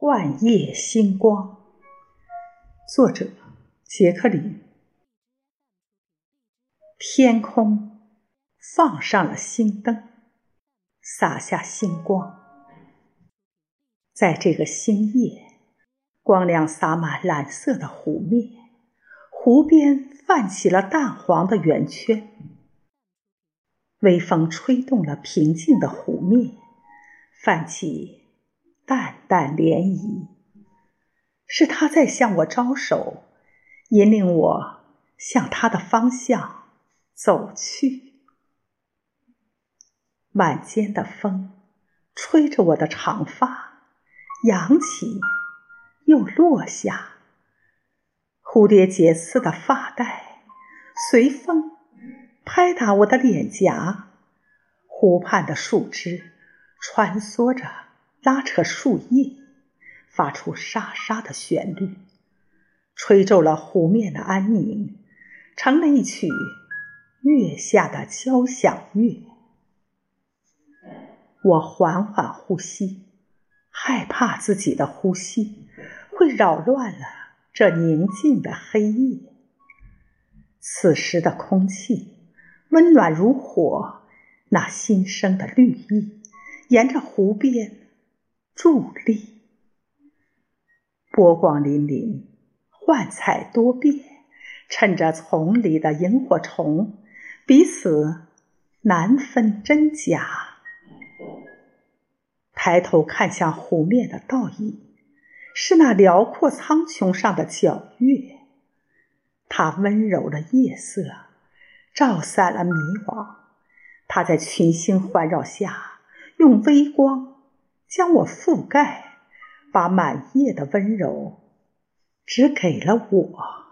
幻夜星光，作者杰克林。天空放上了星灯，洒下星光。在这个星夜，光亮洒满蓝色的湖面，湖边泛起了淡黄的圆圈。微风吹动了平静的湖面，泛起。淡淡涟漪，是他在向我招手，引领我向他的方向走去。晚间的风吹着我的长发，扬起又落下，蝴蝶结似的发带随风拍打我的脸颊，湖畔的树枝穿梭着。拉扯树叶，发出沙沙的旋律，吹皱了湖面的安宁，成了一曲月下的交响乐。我缓缓呼吸，害怕自己的呼吸会扰乱了这宁静的黑夜。此时的空气温暖如火，那新生的绿意沿着湖边。伫立，波光粼粼，幻彩多变，衬着丛里的萤火虫，彼此难分真假。抬头看向湖面的倒影，是那辽阔苍穹上的皎月，它温柔的夜色，照散了迷惘。它在群星环绕下，用微光。将我覆盖，把满夜的温柔只给了我。